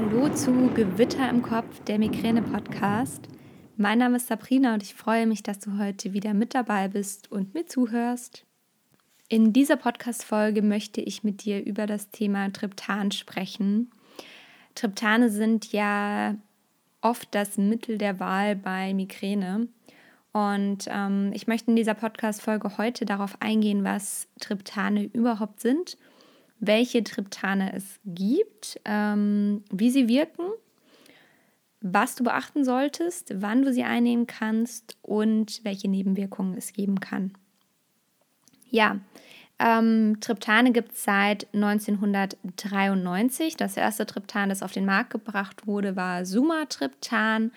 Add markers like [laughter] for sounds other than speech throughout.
Hallo zu Gewitter im Kopf, der Migräne-Podcast. Mein Name ist Sabrina und ich freue mich, dass du heute wieder mit dabei bist und mir zuhörst. In dieser Podcast-Folge möchte ich mit dir über das Thema Triptan sprechen. Triptane sind ja oft das Mittel der Wahl bei Migräne. Und ähm, ich möchte in dieser Podcast-Folge heute darauf eingehen, was Triptane überhaupt sind welche Triptane es gibt, ähm, wie sie wirken, was du beachten solltest, wann du sie einnehmen kannst und welche Nebenwirkungen es geben kann. Ja, ähm, Triptane gibt es seit 1993. Das erste Triptan, das auf den Markt gebracht wurde, war Sumatriptan.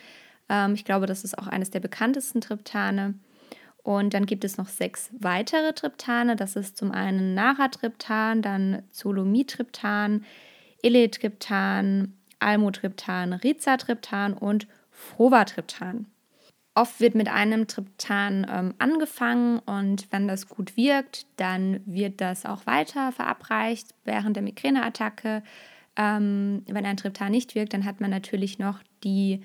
Ähm, ich glaube, das ist auch eines der bekanntesten Triptane. Und dann gibt es noch sechs weitere Triptane. Das ist zum einen Naratriptan, dann Zolomitriptan, Eletriptan, Almotriptan, Rizatriptan und Frovatriptan. Oft wird mit einem Triptan ähm, angefangen und wenn das gut wirkt, dann wird das auch weiter verabreicht während der Migräneattacke. Ähm, wenn ein Triptan nicht wirkt, dann hat man natürlich noch die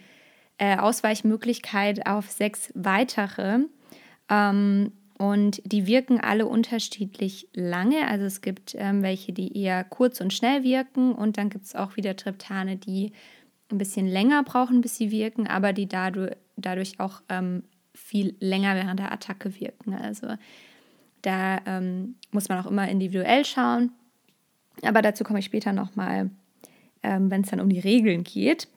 äh, Ausweichmöglichkeit auf sechs weitere. Ähm, und die wirken alle unterschiedlich lange. Also es gibt ähm, welche, die eher kurz und schnell wirken und dann gibt es auch wieder Triptane, die ein bisschen länger brauchen, bis sie wirken, aber die dadurch, dadurch auch ähm, viel länger während der Attacke wirken. Also da ähm, muss man auch immer individuell schauen. Aber dazu komme ich später nochmal, ähm, wenn es dann um die Regeln geht.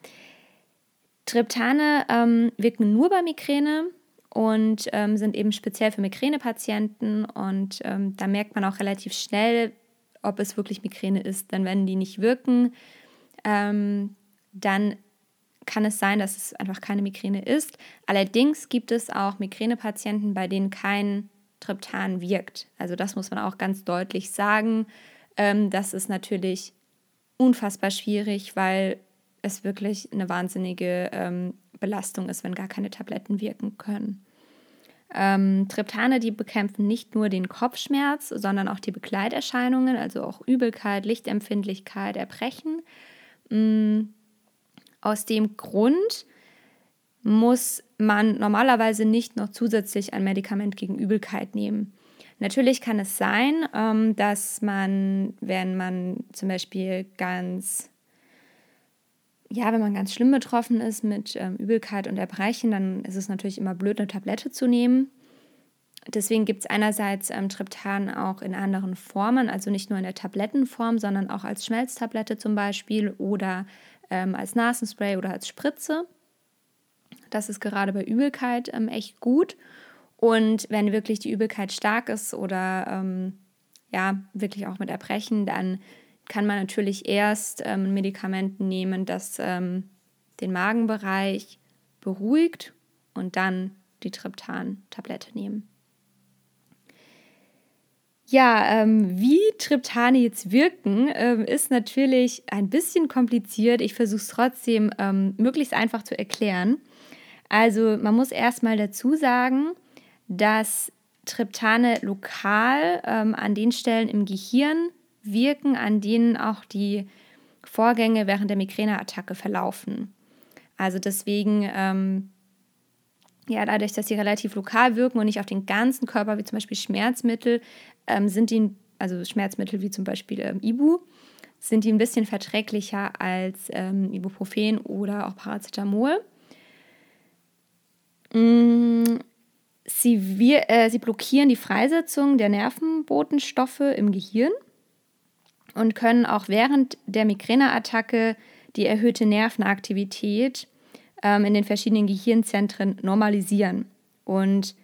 Triptane ähm, wirken nur bei Migräne und ähm, sind eben speziell für Migränepatienten. Und ähm, da merkt man auch relativ schnell, ob es wirklich Migräne ist. Denn wenn die nicht wirken, ähm, dann kann es sein, dass es einfach keine Migräne ist. Allerdings gibt es auch Migränepatienten, bei denen kein Triptan wirkt. Also das muss man auch ganz deutlich sagen. Ähm, das ist natürlich unfassbar schwierig, weil es wirklich eine wahnsinnige ähm, Belastung ist, wenn gar keine Tabletten wirken können. Ähm, Triptane, die bekämpfen nicht nur den Kopfschmerz, sondern auch die Begleiterscheinungen, also auch Übelkeit, Lichtempfindlichkeit, Erbrechen. Ähm, aus dem Grund muss man normalerweise nicht noch zusätzlich ein Medikament gegen Übelkeit nehmen. Natürlich kann es sein, ähm, dass man, wenn man zum Beispiel ganz ja, wenn man ganz schlimm betroffen ist mit ähm, Übelkeit und Erbrechen, dann ist es natürlich immer blöd, eine Tablette zu nehmen. Deswegen gibt es einerseits ähm, Triptan auch in anderen Formen, also nicht nur in der Tablettenform, sondern auch als Schmelztablette zum Beispiel oder ähm, als Nasenspray oder als Spritze. Das ist gerade bei Übelkeit ähm, echt gut. Und wenn wirklich die Übelkeit stark ist oder ähm, ja, wirklich auch mit Erbrechen, dann kann man natürlich erst ähm, Medikamente nehmen, das ähm, den Magenbereich beruhigt und dann die Triptan-Tablette nehmen. Ja, ähm, wie Triptane jetzt wirken, ähm, ist natürlich ein bisschen kompliziert. Ich versuche es trotzdem ähm, möglichst einfach zu erklären. Also man muss erstmal dazu sagen, dass Triptane lokal ähm, an den Stellen im Gehirn wirken, an denen auch die Vorgänge während der Migräneattacke verlaufen. Also deswegen, ähm, ja, dadurch, dass sie relativ lokal wirken und nicht auf den ganzen Körper, wie zum Beispiel Schmerzmittel, ähm, sind die, also Schmerzmittel wie zum Beispiel ähm, Ibu, sind die ein bisschen verträglicher als ähm, Ibuprofen oder auch Paracetamol. Mm, sie, wir, äh, sie blockieren die Freisetzung der Nervenbotenstoffe im Gehirn und können auch während der Migräneattacke die erhöhte Nervenaktivität ähm, in den verschiedenen Gehirnzentren normalisieren. Und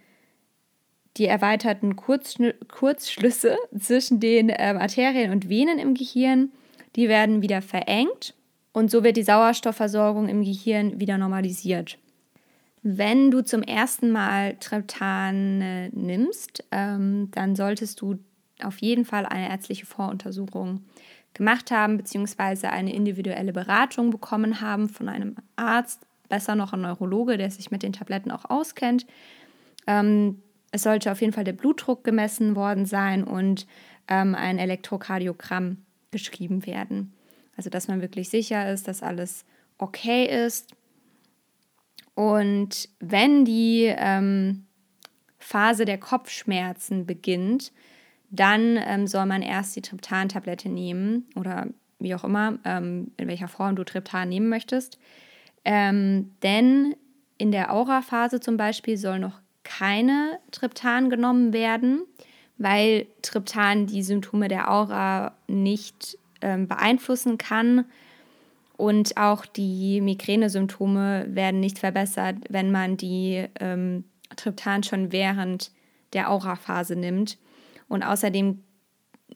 die erweiterten Kurzschl Kurzschlüsse [laughs] zwischen den ähm, Arterien und Venen im Gehirn, die werden wieder verengt und so wird die Sauerstoffversorgung im Gehirn wieder normalisiert. Wenn du zum ersten Mal Triptan äh, nimmst, ähm, dann solltest du auf jeden Fall eine ärztliche Voruntersuchung gemacht haben, beziehungsweise eine individuelle Beratung bekommen haben von einem Arzt, besser noch ein Neurologe, der sich mit den Tabletten auch auskennt. Ähm, es sollte auf jeden Fall der Blutdruck gemessen worden sein und ähm, ein Elektrokardiogramm geschrieben werden. Also dass man wirklich sicher ist, dass alles okay ist. Und wenn die ähm, Phase der Kopfschmerzen beginnt, dann ähm, soll man erst die Triptan-Tablette nehmen oder wie auch immer, ähm, in welcher Form du Triptan nehmen möchtest. Ähm, denn in der Aura-Phase zum Beispiel soll noch keine Triptan genommen werden, weil Triptan die Symptome der Aura nicht ähm, beeinflussen kann. Und auch die Migränesymptome werden nicht verbessert, wenn man die ähm, Triptan schon während der Aura-Phase nimmt. Und außerdem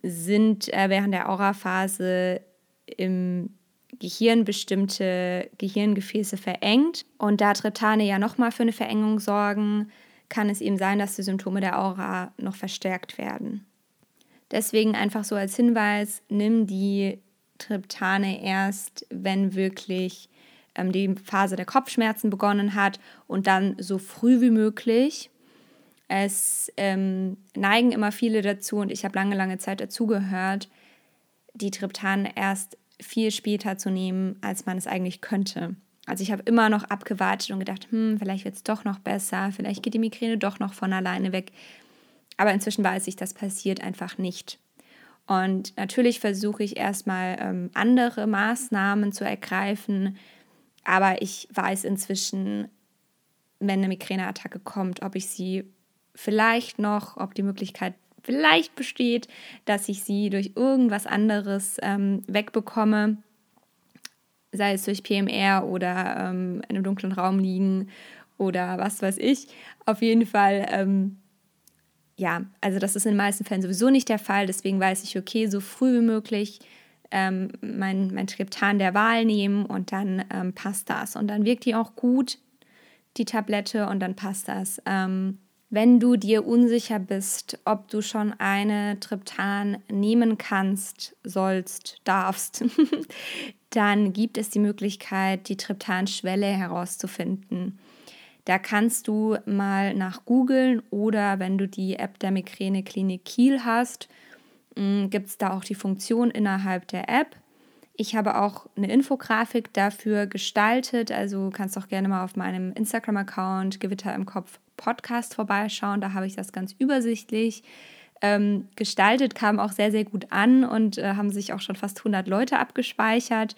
sind äh, während der Aura-Phase im Gehirn bestimmte Gehirngefäße verengt. Und da Triptane ja nochmal für eine Verengung sorgen, kann es eben sein, dass die Symptome der Aura noch verstärkt werden. Deswegen einfach so als Hinweis, nimm die Triptane erst, wenn wirklich ähm, die Phase der Kopfschmerzen begonnen hat und dann so früh wie möglich. Es ähm, neigen immer viele dazu und ich habe lange, lange Zeit dazugehört, die Triptane erst viel später zu nehmen, als man es eigentlich könnte. Also ich habe immer noch abgewartet und gedacht, hm, vielleicht wird es doch noch besser, vielleicht geht die Migräne doch noch von alleine weg. Aber inzwischen weiß ich, das passiert einfach nicht. Und natürlich versuche ich erstmal ähm, andere Maßnahmen zu ergreifen, aber ich weiß inzwischen, wenn eine Migräneattacke kommt, ob ich sie vielleicht noch, ob die Möglichkeit vielleicht besteht, dass ich sie durch irgendwas anderes ähm, wegbekomme, sei es durch PMR oder ähm, in einem dunklen Raum liegen oder was weiß ich. Auf jeden Fall, ähm, ja, also das ist in den meisten Fällen sowieso nicht der Fall. Deswegen weiß ich, okay, so früh wie möglich ähm, mein, mein Triptan der Wahl nehmen und dann ähm, passt das. Und dann wirkt die auch gut, die Tablette, und dann passt das. Ähm, wenn du dir unsicher bist, ob du schon eine Triptan nehmen kannst, sollst, darfst, [laughs] dann gibt es die Möglichkeit, die Triptan-Schwelle herauszufinden. Da kannst du mal nach googeln oder wenn du die App der Migräne Klinik Kiel hast, mm, gibt es da auch die Funktion innerhalb der App. Ich habe auch eine Infografik dafür gestaltet, also kannst auch gerne mal auf meinem Instagram-Account Gewitter im Kopf Podcast vorbeischauen. Da habe ich das ganz übersichtlich ähm, gestaltet, kam auch sehr, sehr gut an und äh, haben sich auch schon fast 100 Leute abgespeichert.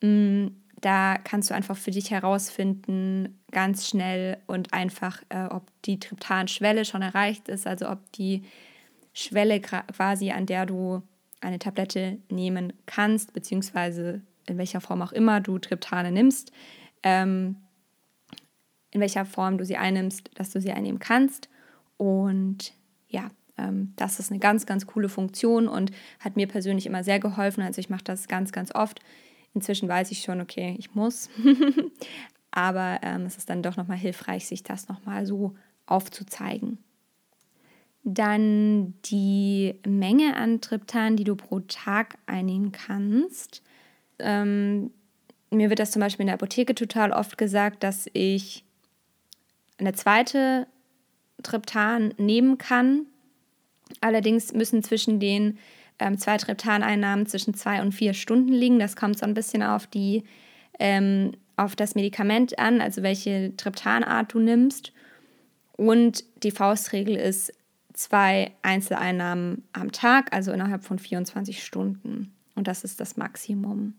Mm, da kannst du einfach für dich herausfinden, ganz schnell und einfach, äh, ob die Triptan-Schwelle schon erreicht ist, also ob die Schwelle quasi, an der du eine Tablette nehmen kannst, beziehungsweise in welcher Form auch immer du Triptane nimmst, ähm, in welcher Form du sie einnimmst, dass du sie einnehmen kannst. Und ja, ähm, das ist eine ganz, ganz coole Funktion und hat mir persönlich immer sehr geholfen. Also ich mache das ganz, ganz oft. Inzwischen weiß ich schon, okay, ich muss. [laughs] Aber ähm, es ist dann doch nochmal hilfreich, sich das nochmal so aufzuzeigen. Dann die Menge an Triptan, die du pro Tag einnehmen kannst. Ähm, mir wird das zum Beispiel in der Apotheke total oft gesagt, dass ich eine zweite Triptan nehmen kann. Allerdings müssen zwischen den ähm, zwei Triptaneinnahmen zwischen zwei und vier Stunden liegen. Das kommt so ein bisschen auf die ähm, auf das Medikament an, also welche Triptanart du nimmst. Und die Faustregel ist zwei Einzeleinnahmen am Tag, also innerhalb von 24 Stunden. Und das ist das Maximum.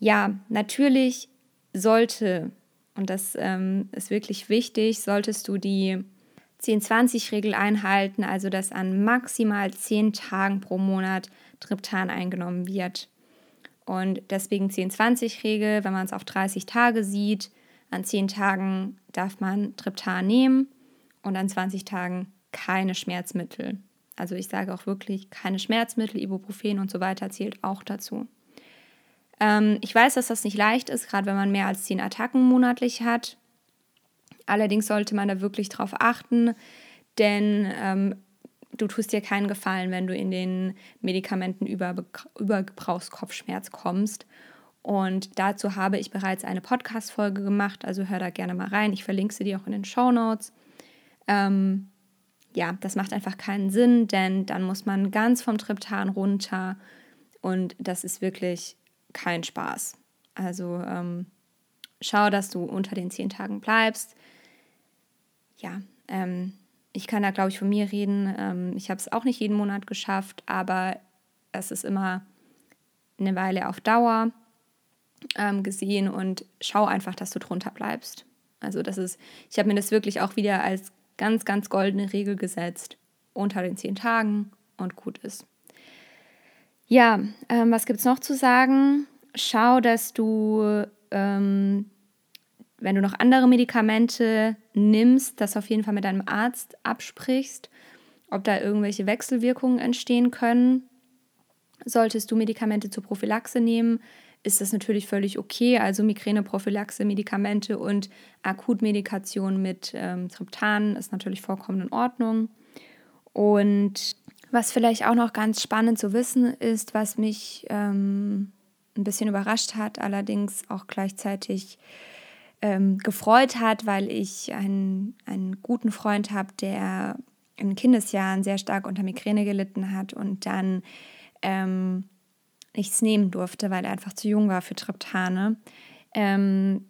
Ja, natürlich sollte und das ähm, ist wirklich wichtig, solltest du die 10-20-Regel einhalten, also dass an maximal 10 Tagen pro Monat Triptan eingenommen wird. Und deswegen 10-20-Regel, wenn man es auf 30 Tage sieht, an 10 Tagen darf man Triptan nehmen und an 20 Tagen keine Schmerzmittel. Also ich sage auch wirklich keine Schmerzmittel, Ibuprofen und so weiter zählt auch dazu. Ähm, ich weiß, dass das nicht leicht ist, gerade wenn man mehr als zehn Attacken monatlich hat. Allerdings sollte man da wirklich drauf achten, denn ähm, du tust dir keinen Gefallen, wenn du in den Medikamenten über, Übergebrauchskopfschmerz kommst. Und dazu habe ich bereits eine Podcast-Folge gemacht, also hör da gerne mal rein. Ich verlinke sie dir auch in den Show Notes. Ähm, ja, das macht einfach keinen Sinn, denn dann muss man ganz vom Triptan runter Und das ist wirklich kein Spaß. Also ähm, schau, dass du unter den zehn Tagen bleibst. Ja, ähm, ich kann da, glaube ich, von mir reden. Ähm, ich habe es auch nicht jeden Monat geschafft, aber es ist immer eine Weile auf Dauer ähm, gesehen und schau einfach, dass du drunter bleibst. Also das ist, ich habe mir das wirklich auch wieder als ganz, ganz goldene Regel gesetzt. Unter den zehn Tagen und gut ist. Ja, ähm, was gibt es noch zu sagen? Schau, dass du, ähm, wenn du noch andere Medikamente nimmst, das auf jeden Fall mit deinem Arzt absprichst, ob da irgendwelche Wechselwirkungen entstehen können. Solltest du Medikamente zur Prophylaxe nehmen, ist das natürlich völlig okay. Also Migräneprophylaxe, Medikamente und Akutmedikation mit ähm, Triptan ist natürlich vollkommen in Ordnung. Und was vielleicht auch noch ganz spannend zu wissen ist, was mich ähm, ein bisschen überrascht hat, allerdings auch gleichzeitig ähm, gefreut hat, weil ich einen, einen guten Freund habe, der in Kindesjahren sehr stark unter Migräne gelitten hat und dann ähm, nichts nehmen durfte, weil er einfach zu jung war für Triptane. Ähm,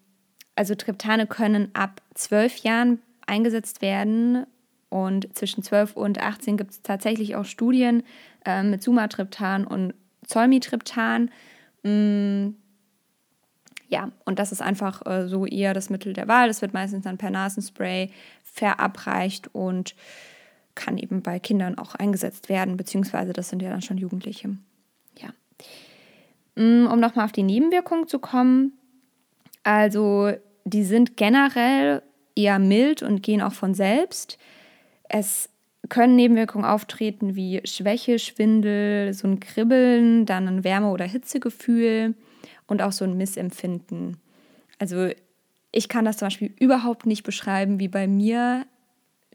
also Triptane können ab zwölf Jahren eingesetzt werden und zwischen 12 und 18 gibt es tatsächlich auch Studien äh, mit Sumatriptan und Zolmitriptan. Mm, ja, und das ist einfach äh, so eher das Mittel der Wahl. Das wird meistens dann per Nasenspray verabreicht und kann eben bei Kindern auch eingesetzt werden, beziehungsweise das sind ja dann schon Jugendliche. Ja. Mm, um nochmal auf die Nebenwirkungen zu kommen, also die sind generell eher mild und gehen auch von selbst. Es können Nebenwirkungen auftreten wie Schwäche, Schwindel, so ein Kribbeln, dann ein Wärme- oder Hitzegefühl und auch so ein Missempfinden. Also ich kann das zum Beispiel überhaupt nicht beschreiben, wie bei mir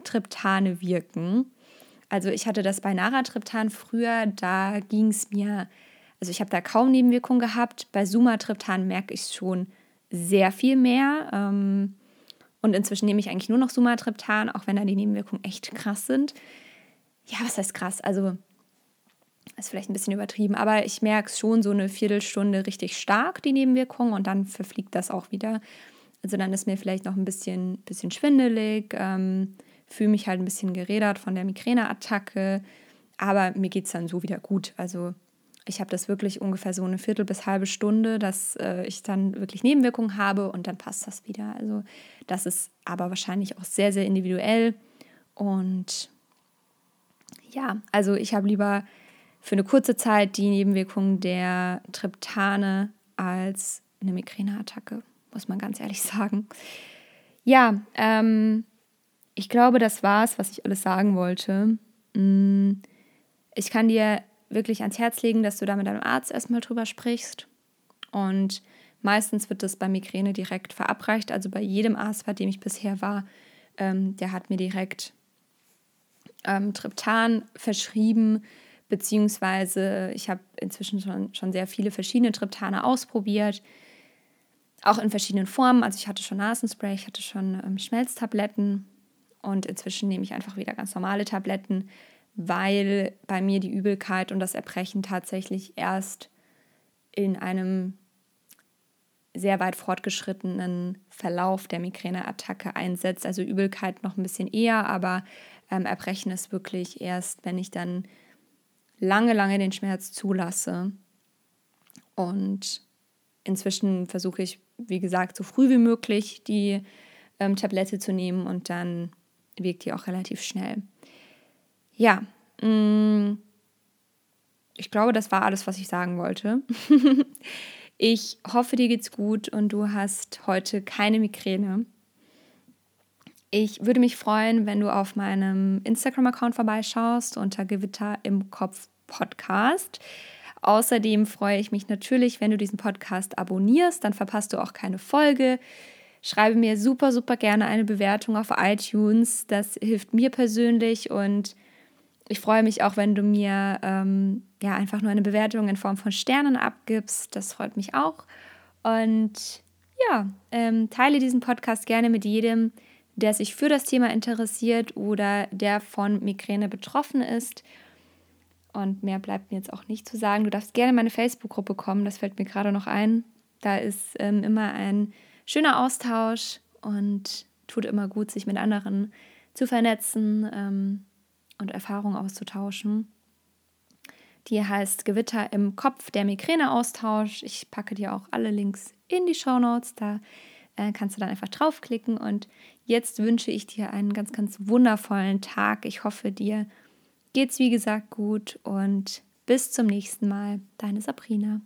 Triptane wirken. Also ich hatte das bei Naratriptan früher, da ging es mir, also ich habe da kaum Nebenwirkungen gehabt. Bei Sumatriptan merke ich schon sehr viel mehr. Ähm, und inzwischen nehme ich eigentlich nur noch Sumatriptan, auch wenn da die Nebenwirkungen echt krass sind. Ja, was heißt krass? Also ist vielleicht ein bisschen übertrieben, aber ich merke es schon so eine Viertelstunde richtig stark, die Nebenwirkungen, und dann verfliegt das auch wieder. Also dann ist mir vielleicht noch ein bisschen, bisschen schwindelig, ähm, fühle mich halt ein bisschen gerädert von der Migräneattacke, aber mir geht es dann so wieder gut. Also ich habe das wirklich ungefähr so eine Viertel bis halbe Stunde, dass äh, ich dann wirklich Nebenwirkungen habe und dann passt das wieder. Also das ist aber wahrscheinlich auch sehr, sehr individuell. Und ja, also ich habe lieber für eine kurze Zeit die Nebenwirkungen der Triptane als eine Migräneattacke, muss man ganz ehrlich [laughs] sagen. Ja, ähm, ich glaube, das war es, was ich alles sagen wollte. Mm, ich kann dir wirklich ans Herz legen, dass du da mit deinem Arzt erstmal drüber sprichst. Und meistens wird das bei Migräne direkt verabreicht. Also bei jedem Arzt, bei dem ich bisher war, ähm, der hat mir direkt ähm, Triptan verschrieben, beziehungsweise ich habe inzwischen schon, schon sehr viele verschiedene Triptane ausprobiert, auch in verschiedenen Formen. Also ich hatte schon Nasenspray, ich hatte schon ähm, Schmelztabletten und inzwischen nehme ich einfach wieder ganz normale Tabletten weil bei mir die Übelkeit und das Erbrechen tatsächlich erst in einem sehr weit fortgeschrittenen Verlauf der Migräneattacke einsetzt. Also Übelkeit noch ein bisschen eher, aber ähm, Erbrechen ist wirklich erst, wenn ich dann lange, lange den Schmerz zulasse. Und inzwischen versuche ich, wie gesagt, so früh wie möglich die ähm, Tablette zu nehmen und dann wirkt die auch relativ schnell. Ja, mm, ich glaube, das war alles, was ich sagen wollte. [laughs] ich hoffe, dir geht's gut und du hast heute keine Migräne. Ich würde mich freuen, wenn du auf meinem Instagram-Account vorbeischaust unter Gewitter im Kopf Podcast. Außerdem freue ich mich natürlich, wenn du diesen Podcast abonnierst, dann verpasst du auch keine Folge. Schreibe mir super, super gerne eine Bewertung auf iTunes. Das hilft mir persönlich und ich freue mich auch, wenn du mir ähm, ja einfach nur eine Bewertung in Form von Sternen abgibst. Das freut mich auch. Und ja, ähm, teile diesen Podcast gerne mit jedem, der sich für das Thema interessiert oder der von Migräne betroffen ist. Und mehr bleibt mir jetzt auch nicht zu sagen. Du darfst gerne in meine Facebook-Gruppe kommen, das fällt mir gerade noch ein. Da ist ähm, immer ein schöner Austausch und tut immer gut, sich mit anderen zu vernetzen ähm, und Erfahrungen auszutauschen. Die heißt Gewitter im Kopf, der Migräne-Austausch. Ich packe dir auch alle Links in die Show Notes. Da äh, kannst du dann einfach draufklicken. Und jetzt wünsche ich dir einen ganz, ganz wundervollen Tag. Ich hoffe, dir geht's wie gesagt gut und bis zum nächsten Mal. Deine Sabrina.